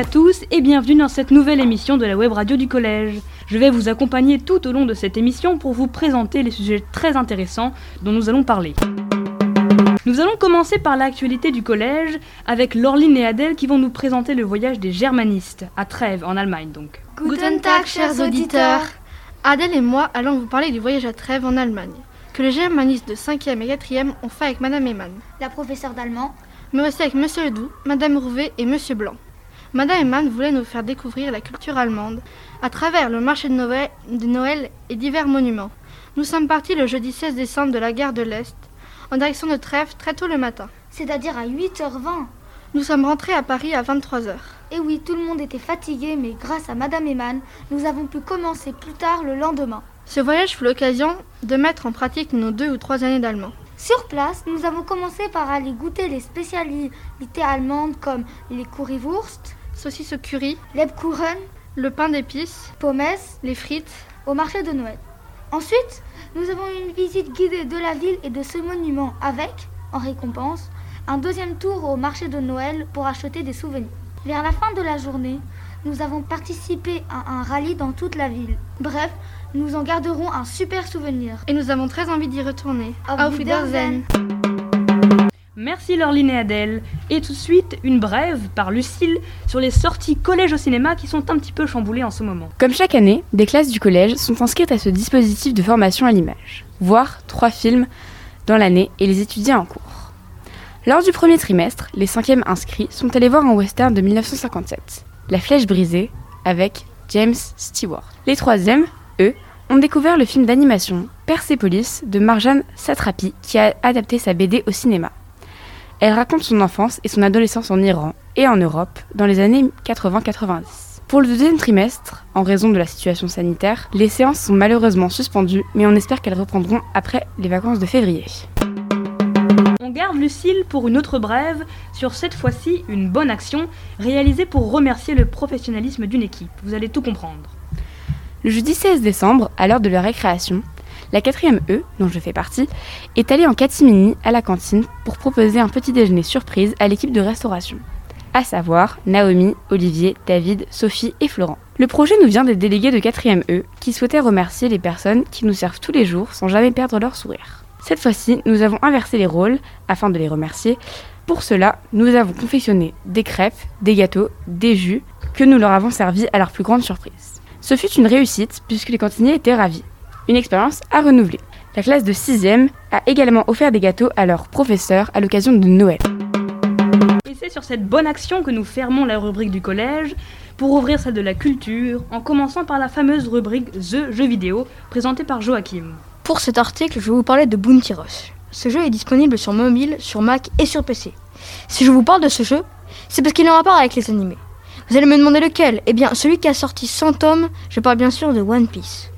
à tous et bienvenue dans cette nouvelle émission de la web radio du collège. Je vais vous accompagner tout au long de cette émission pour vous présenter les sujets très intéressants dont nous allons parler. Nous allons commencer par l'actualité du collège avec Laureline et Adèle qui vont nous présenter le voyage des germanistes à Trèves en Allemagne donc. Guten Tag chers auditeurs. Adèle et moi allons vous parler du voyage à Trèves en Allemagne que les germanistes de 5e et 4e ont fait avec Madame Eman, la professeure d'allemand, mais aussi avec Monsieur Ledoux, Madame Rouvet et Monsieur Blanc. Madame Eman voulait nous faire découvrir la culture allemande à travers le marché de Noël, de Noël et divers monuments. Nous sommes partis le jeudi 16 décembre de la gare de l'Est en direction de Trèves très tôt le matin. C'est-à-dire à 8h20. Nous sommes rentrés à Paris à 23h. Et oui, tout le monde était fatigué, mais grâce à Madame Eman, nous avons pu commencer plus tard le lendemain. Ce voyage fut l'occasion de mettre en pratique nos deux ou trois années d'allemand. Sur place, nous avons commencé par aller goûter les spécialités allemandes comme les currywurst, saucisses au curry, lebkuchen, le pain d'épices, pommes, les frites, au marché de Noël. Ensuite, nous avons une visite guidée de la ville et de ce monument avec, en récompense, un deuxième tour au marché de Noël pour acheter des souvenirs. Vers la fin de la journée, nous avons participé à un rallye dans toute la ville. Bref, nous en garderons un super souvenir. Et nous avons très envie d'y retourner. Auf Wiedersehen. Merci Laureline et Adèle. Et tout de suite, une brève par Lucille sur les sorties collège au cinéma qui sont un petit peu chamboulées en ce moment. Comme chaque année, des classes du collège sont inscrites à ce dispositif de formation à l'image, voire trois films dans l'année et les étudier en cours. Lors du premier trimestre, les cinquièmes inscrits sont allés voir un western de 1957, La Flèche brisée, avec James Stewart. Les troisièmes, eux, ont découvert le film d'animation Persepolis de Marjane Satrapi qui a adapté sa BD au cinéma. Elle raconte son enfance et son adolescence en Iran et en Europe dans les années 80-90. Pour le deuxième trimestre, en raison de la situation sanitaire, les séances sont malheureusement suspendues, mais on espère qu'elles reprendront après les vacances de février. On garde Lucille pour une autre brève sur cette fois-ci une bonne action réalisée pour remercier le professionnalisme d'une équipe. Vous allez tout comprendre. Le jeudi 16 décembre, à l'heure de la récréation, la quatrième E, dont je fais partie, est allée en catimini à la cantine pour proposer un petit déjeuner surprise à l'équipe de restauration. À savoir Naomi, Olivier, David, Sophie et Florent. Le projet nous vient des délégués de 4ème E qui souhaitaient remercier les personnes qui nous servent tous les jours sans jamais perdre leur sourire. Cette fois-ci, nous avons inversé les rôles afin de les remercier. Pour cela, nous avons confectionné des crêpes, des gâteaux, des jus que nous leur avons servis à leur plus grande surprise. Ce fut une réussite puisque les cantiniers étaient ravis une expérience à renouveler. La classe de 6e a également offert des gâteaux à leurs professeurs à l'occasion de Noël. Et c'est sur cette bonne action que nous fermons la rubrique du collège pour ouvrir celle de la culture, en commençant par la fameuse rubrique The Jeux vidéo présentée par Joachim. Pour cet article, je vais vous parler de Bounty Rush. Ce jeu est disponible sur mobile, sur Mac et sur PC. Si je vous parle de ce jeu, c'est parce qu'il est en rapport avec les animés. Vous allez me demander lequel Eh bien, celui qui a sorti 100 tomes, je parle bien sûr de One Piece.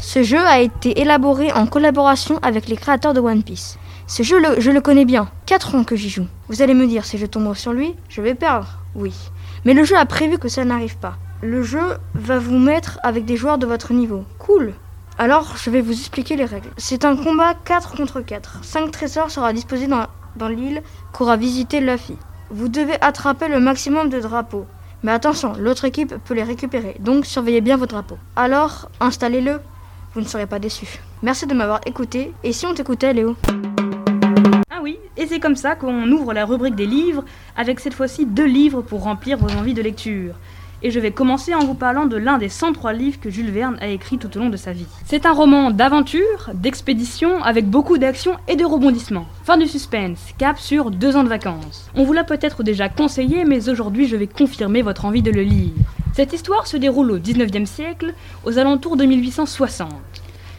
Ce jeu a été élaboré en collaboration avec les créateurs de One Piece. Ce jeu, je le connais bien. 4 ans que j'y joue. Vous allez me dire, si je tombe sur lui, je vais perdre. Oui. Mais le jeu a prévu que ça n'arrive pas. Le jeu va vous mettre avec des joueurs de votre niveau. Cool. Alors, je vais vous expliquer les règles. C'est un combat 4 contre 4. 5 trésors sera disposé dans, dans l'île qu'aura visité Luffy. Vous devez attraper le maximum de drapeaux. Mais attention, l'autre équipe peut les récupérer, donc surveillez bien vos drapeaux. Alors, installez-le vous ne serez pas déçus. Merci de m'avoir écouté, et si on t'écoutait Léo? Ah oui, et c'est comme ça qu'on ouvre la rubrique des livres, avec cette fois-ci deux livres pour remplir vos envies de lecture. Et je vais commencer en vous parlant de l'un des 103 livres que Jules Verne a écrit tout au long de sa vie. C'est un roman d'aventure, d'expédition, avec beaucoup d'action et de rebondissements. Fin du suspense, cap sur deux ans de vacances. On vous l'a peut-être déjà conseillé, mais aujourd'hui je vais confirmer votre envie de le lire. Cette histoire se déroule au XIXe siècle, aux alentours de 1860.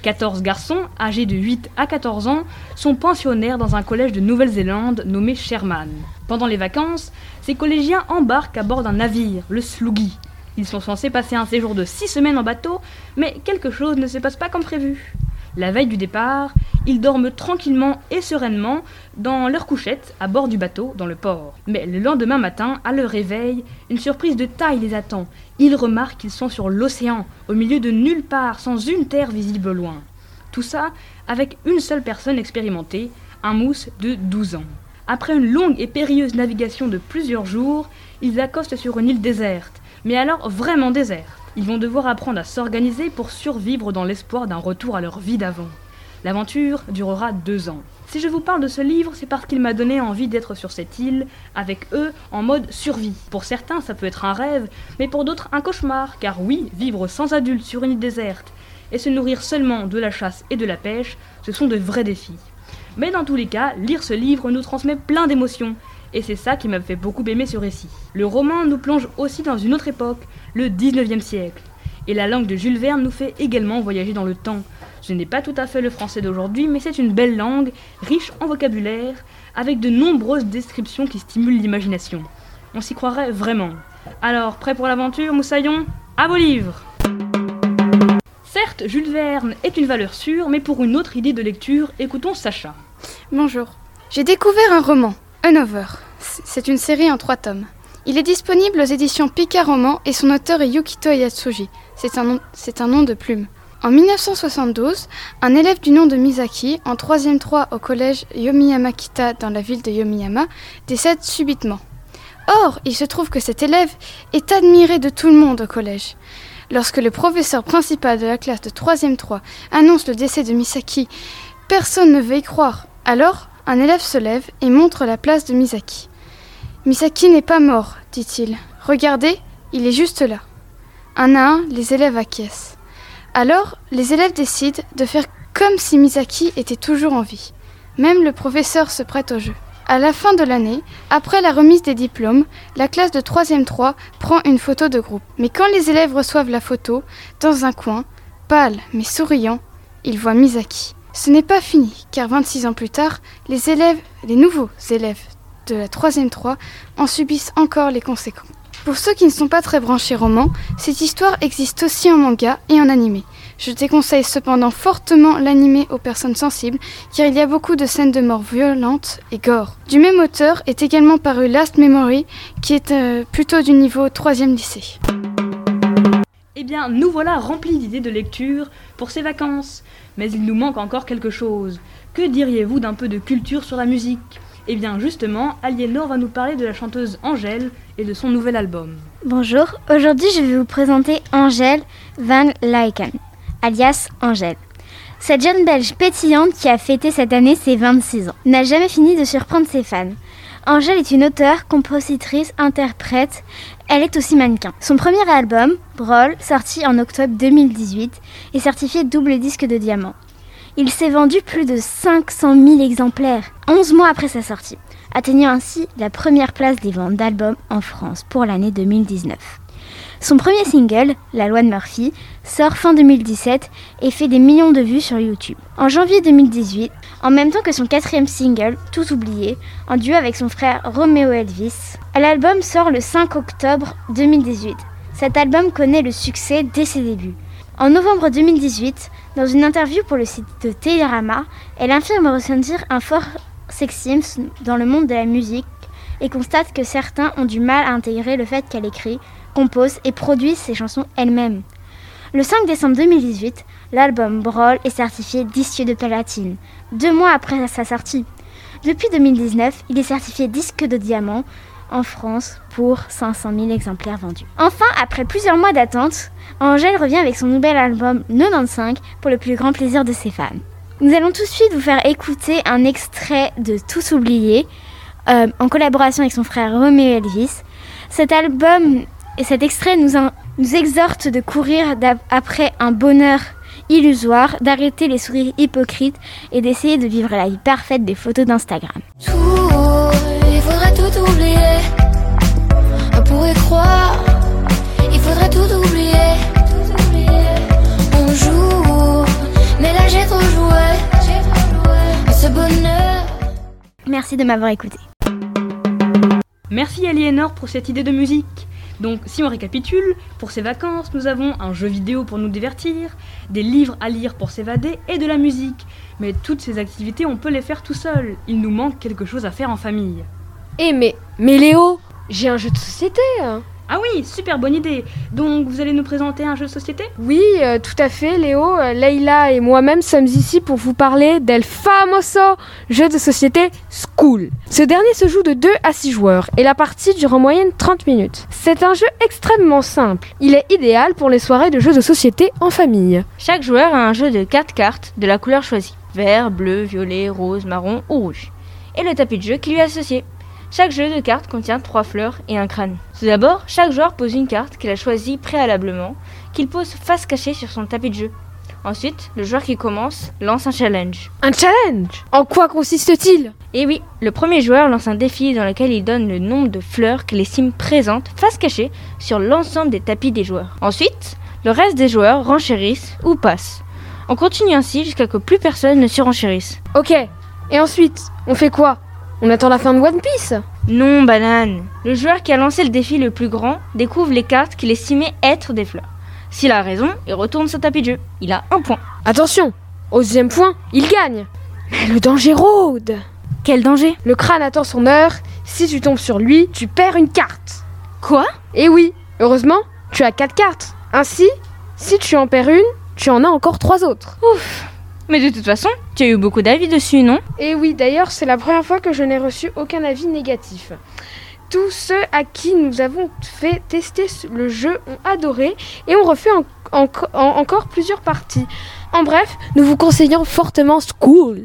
14 garçons, âgés de 8 à 14 ans, sont pensionnaires dans un collège de Nouvelle-Zélande nommé Sherman. Pendant les vacances, ces collégiens embarquent à bord d'un navire, le Sloogie. Ils sont censés passer un séjour de 6 semaines en bateau, mais quelque chose ne se passe pas comme prévu. La veille du départ, ils dorment tranquillement et sereinement dans leur couchette à bord du bateau dans le port. Mais le lendemain matin, à leur réveil, une surprise de taille les attend. Ils remarquent qu'ils sont sur l'océan, au milieu de nulle part, sans une terre visible loin. Tout ça avec une seule personne expérimentée, un mousse de 12 ans. Après une longue et périlleuse navigation de plusieurs jours, ils accostent sur une île déserte, mais alors vraiment déserte. Ils vont devoir apprendre à s'organiser pour survivre dans l'espoir d'un retour à leur vie d'avant. L'aventure durera deux ans. Si je vous parle de ce livre, c'est parce qu'il m'a donné envie d'être sur cette île, avec eux, en mode survie. Pour certains, ça peut être un rêve, mais pour d'autres, un cauchemar, car oui, vivre sans adultes sur une île déserte et se nourrir seulement de la chasse et de la pêche, ce sont de vrais défis. Mais dans tous les cas, lire ce livre nous transmet plein d'émotions, et c'est ça qui m'a fait beaucoup aimer ce récit. Le roman nous plonge aussi dans une autre époque, le 19e siècle. Et la langue de Jules Verne nous fait également voyager dans le temps. Ce n'est pas tout à fait le français d'aujourd'hui, mais c'est une belle langue, riche en vocabulaire, avec de nombreuses descriptions qui stimulent l'imagination. On s'y croirait vraiment. Alors, prêt pour l'aventure, Moussaillon? À vos livres Certes, Jules Verne est une valeur sûre, mais pour une autre idée de lecture, écoutons Sacha. Bonjour. J'ai découvert un roman, Un Over. C'est une série en trois tomes. Il est disponible aux éditions Pika Roman et son auteur est Yukito Yatsuji. C'est un, nom, de plume. En 1972, un élève du nom de Misaki, en 3e 3 au collège Yomiyama-kita dans la ville de Yomiyama, décède subitement. Or, il se trouve que cet élève est admiré de tout le monde au collège. Lorsque le professeur principal de la classe de 3e 3 annonce le décès de Misaki, personne ne veut y croire. Alors, un élève se lève et montre la place de Misaki. Misaki n'est pas mort, dit-il. Regardez, il est juste là. Un à un, les élèves acquiescent. Alors, les élèves décident de faire comme si Misaki était toujours en vie. Même le professeur se prête au jeu. À la fin de l'année, après la remise des diplômes, la classe de 3e 3 prend une photo de groupe. Mais quand les élèves reçoivent la photo, dans un coin, pâle mais souriant, ils voient Misaki. Ce n'est pas fini, car 26 ans plus tard, les élèves, les nouveaux élèves de la 3e 3 en subissent encore les conséquences. Pour ceux qui ne sont pas très branchés romans, cette histoire existe aussi en manga et en animé. Je déconseille cependant fortement l'animé aux personnes sensibles, car il y a beaucoup de scènes de mort violentes et gore. Du même auteur est également paru Last Memory, qui est euh, plutôt du niveau 3e lycée. Eh bien, nous voilà remplis d'idées de lecture pour ces vacances. Mais il nous manque encore quelque chose. Que diriez-vous d'un peu de culture sur la musique? Eh bien, justement, Aliénor va nous parler de la chanteuse Angèle et de son nouvel album. Bonjour, aujourd'hui je vais vous présenter Angèle Van Lyken alias Angèle. Cette jeune belge pétillante qui a fêté cette année ses 26 ans n'a jamais fini de surprendre ses fans. Angèle est une auteure, compositrice, interprète. Elle est aussi mannequin. Son premier album, Brawl, sorti en octobre 2018, est certifié double disque de diamant. Il s'est vendu plus de 500 000 exemplaires 11 mois après sa sortie, atteignant ainsi la première place des ventes d'albums en France pour l'année 2019. Son premier single, La loi de Murphy, sort fin 2017 et fait des millions de vues sur YouTube. En janvier 2018, en même temps que son quatrième single, Tout oublié, en duo avec son frère Romeo Elvis, l'album sort le 5 octobre 2018. Cet album connaît le succès dès ses débuts. En novembre 2018, dans une interview pour le site de Télérama, elle affirme ressentir un fort sexisme dans le monde de la musique et constate que certains ont du mal à intégrer le fait qu'elle écrit compose et produit ses chansons elle-même. Le 5 décembre 2018, l'album Brawl est certifié disque de platine, deux mois après sa sortie. Depuis 2019, il est certifié disque de diamant en France pour 500 000 exemplaires vendus. Enfin, après plusieurs mois d'attente, Angèle revient avec son nouvel album 95 pour le plus grand plaisir de ses fans. Nous allons tout de suite vous faire écouter un extrait de Tous oubliés euh, en collaboration avec son frère Romeo Elvis. Cet album et cet extrait nous, nous exhorte de courir après un bonheur illusoire, d'arrêter les sourires hypocrites et d'essayer de vivre la vie parfaite des photos d'Instagram. Il faudrait tout oublier. On pourrait croire, il faudrait tout oublier. On joue, mais là j'ai trop joué. Ce bonheur. Merci de m'avoir écouté. Merci Aliénor pour cette idée de musique. Donc si on récapitule, pour ces vacances, nous avons un jeu vidéo pour nous divertir, des livres à lire pour s'évader et de la musique. Mais toutes ces activités, on peut les faire tout seul. Il nous manque quelque chose à faire en famille. Eh mais, mais Léo, j'ai un jeu de société hein. Ah oui, super bonne idée. Donc vous allez nous présenter un jeu de société? Oui, euh, tout à fait, Léo. Euh, Leïla et moi-même sommes ici pour vous parler del famoso jeu de société School. Ce dernier se joue de 2 à 6 joueurs et la partie dure en moyenne 30 minutes. C'est un jeu extrêmement simple. Il est idéal pour les soirées de jeux de société en famille. Chaque joueur a un jeu de 4 cartes de la couleur choisie vert, bleu, violet, rose, marron ou rouge et le tapis de jeu qui lui est associé. Chaque jeu de cartes contient trois fleurs et un crâne. Tout d'abord, chaque joueur pose une carte qu'il a choisie préalablement, qu'il pose face cachée sur son tapis de jeu. Ensuite, le joueur qui commence lance un challenge. Un challenge En quoi consiste-t-il Et oui, le premier joueur lance un défi dans lequel il donne le nombre de fleurs qu'il estime présentes face cachée sur l'ensemble des tapis des joueurs. Ensuite, le reste des joueurs renchérissent ou passent. On continue ainsi jusqu'à ce que plus personne ne surenchérisse. Ok, et ensuite, on fait quoi on attend la fin de One Piece Non, banane. Le joueur qui a lancé le défi le plus grand découvre les cartes qu'il estimait être des fleurs. S'il a raison, il retourne son tapis de jeu. Il a un point. Attention Au deuxième point, il gagne Mais le danger rôde Quel danger? Le crâne attend son heure. Si tu tombes sur lui, tu perds une carte. Quoi? Eh oui Heureusement, tu as quatre cartes. Ainsi, si tu en perds une, tu en as encore trois autres. Ouf mais de toute façon, tu as eu beaucoup d'avis dessus, non? Et oui, d'ailleurs, c'est la première fois que je n'ai reçu aucun avis négatif. Tous ceux à qui nous avons fait tester le jeu ont adoré et ont refait encore plusieurs parties. En bref, nous vous conseillons fortement School.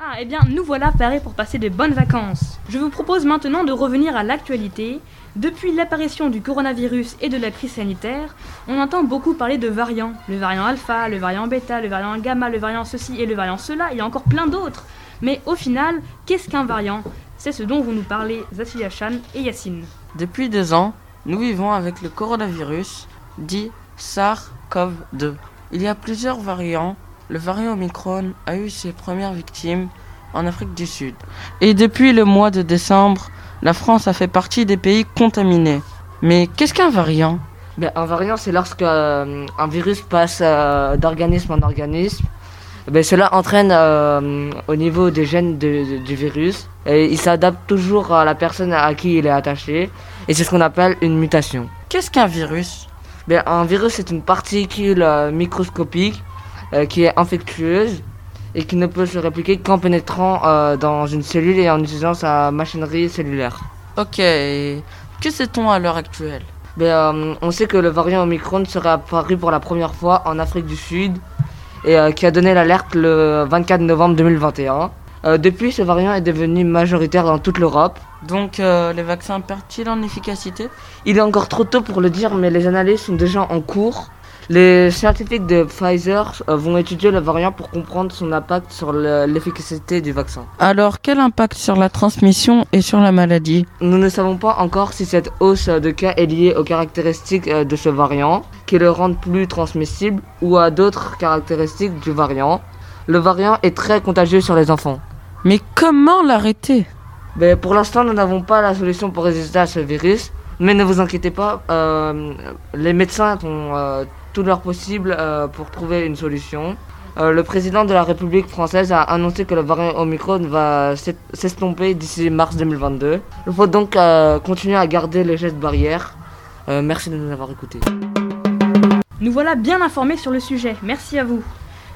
Ah, eh bien, nous voilà parés pour passer de bonnes vacances. Je vous propose maintenant de revenir à l'actualité depuis l'apparition du coronavirus et de la crise sanitaire, on entend beaucoup parler de variants. Le variant alpha, le variant bêta, le variant gamma, le variant ceci et le variant cela, il y a encore plein d'autres. Mais au final, qu'est-ce qu'un variant? C'est ce dont vont nous parler Zatilia Chan et Yacine. Depuis deux ans, nous vivons avec le coronavirus, dit SARS-CoV-2. Il y a plusieurs variants. Le variant Omicron a eu ses premières victimes en Afrique du Sud. Et depuis le mois de décembre, la France a fait partie des pays contaminés. Mais qu'est-ce qu'un variant? Ben, Un variant, c'est lorsque euh, un virus passe euh, d'organisme en organisme. Ben, cela entraîne euh, au niveau des gènes du virus. Et il s'adapte toujours à la personne à qui il est attaché. Et c'est ce qu'on appelle une mutation. Qu'est-ce qu'un virus? Ben, Un virus, c'est une particule microscopique qui est infectieuse et qui ne peut se répliquer qu'en pénétrant euh, dans une cellule et en utilisant sa machinerie cellulaire. Ok, que sait-on à l'heure actuelle? Ben, euh, On sait que le variant Omicron serait apparu pour la première fois en Afrique du Sud et euh, qui a donné l'alerte le 24 novembre 2021. depuis, ce variant est devenu majoritaire dans toute l'Europe. Donc, les vaccins perdent-ils en efficacité? Il est encore trop tôt pour le dire, mais les analyses sont déjà en cours. Les scientifiques de Pfizer euh, vont étudier le variant pour comprendre son impact sur l'efficacité du vaccin. Alors, quel impact sur la transmission et sur la maladie? Nous ne savons pas encore si cette hausse de cas est liée aux caractéristiques euh, de ce variant, qui le rendent plus transmissible, ou à d'autres caractéristiques du variant. Le variant est très contagieux sur les enfants. Mais comment l'arrêter? Ben, Pour l'instant, nous n'avons pas la solution pour résister à ce virus. Mais ne vous inquiétez pas, euh, les médecins ont tout leur possible euh, pour trouver une solution. Euh, le président de la République française a annoncé que le variant Omicron va s'estomper d'ici mars 2022. Il faut donc euh, continuer à garder les gestes barrières. merci de nous avoir écoutés. Nous voilà bien informés sur le sujet, merci à vous.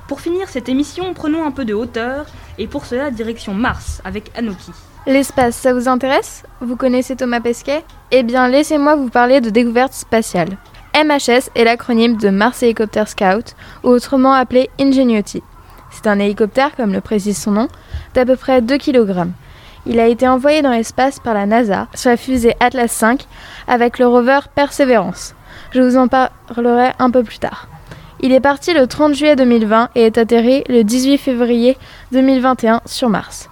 Pour finir cette émission, prenons un peu de hauteur et pour cela direction Mars avec Anoki. L'espace, ça vous intéresse? Vous connaissez Thomas Pesquet? Eh bien, laissez-moi vous parler de découverte spatiale. MHS est l'acronyme de Mars Helicopter Scout, ou autrement appelé Ingenuity. C'est un hélicoptère, comme le précise son nom, d'à peu près 2 kg. Il a été envoyé dans l'espace par la NASA sur la fusée Atlas V avec le rover Perseverance. Je vous en parlerai un peu plus tard. Il est parti le 30 juillet 2020 et est atterri le 18 février 2021 sur Mars.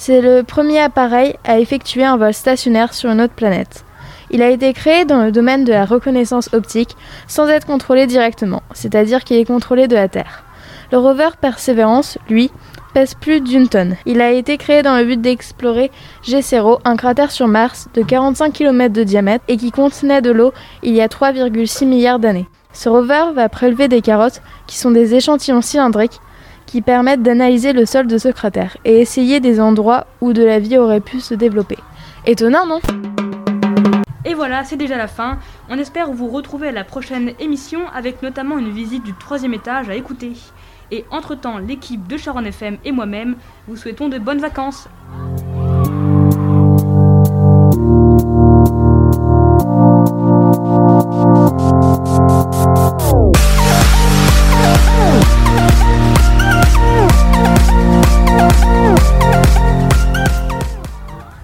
C'est le premier appareil à effectuer un vol stationnaire sur une autre planète. Il a été créé dans le domaine de la reconnaissance optique sans être contrôlé directement, c'est-à-dire qu'il est contrôlé de la Terre. Le rover Perseverance, lui, pèse plus d'une tonne. Il a été créé dans le but d'explorer G0, un cratère sur Mars de 45 km de diamètre et qui contenait de l'eau il y a 3,6 milliards d'années. Ce rover va prélever des carottes, qui sont des échantillons cylindriques, qui permettent d'analyser le sol de ce cratère et essayer des endroits où de la vie aurait pu se développer. Étonnant, non? Et voilà, c'est déjà la fin. On espère vous retrouver à la prochaine émission avec notamment une visite du troisième étage à écouter. Et entre-temps, l'équipe de Charon FM et moi-même vous souhaitons de bonnes vacances.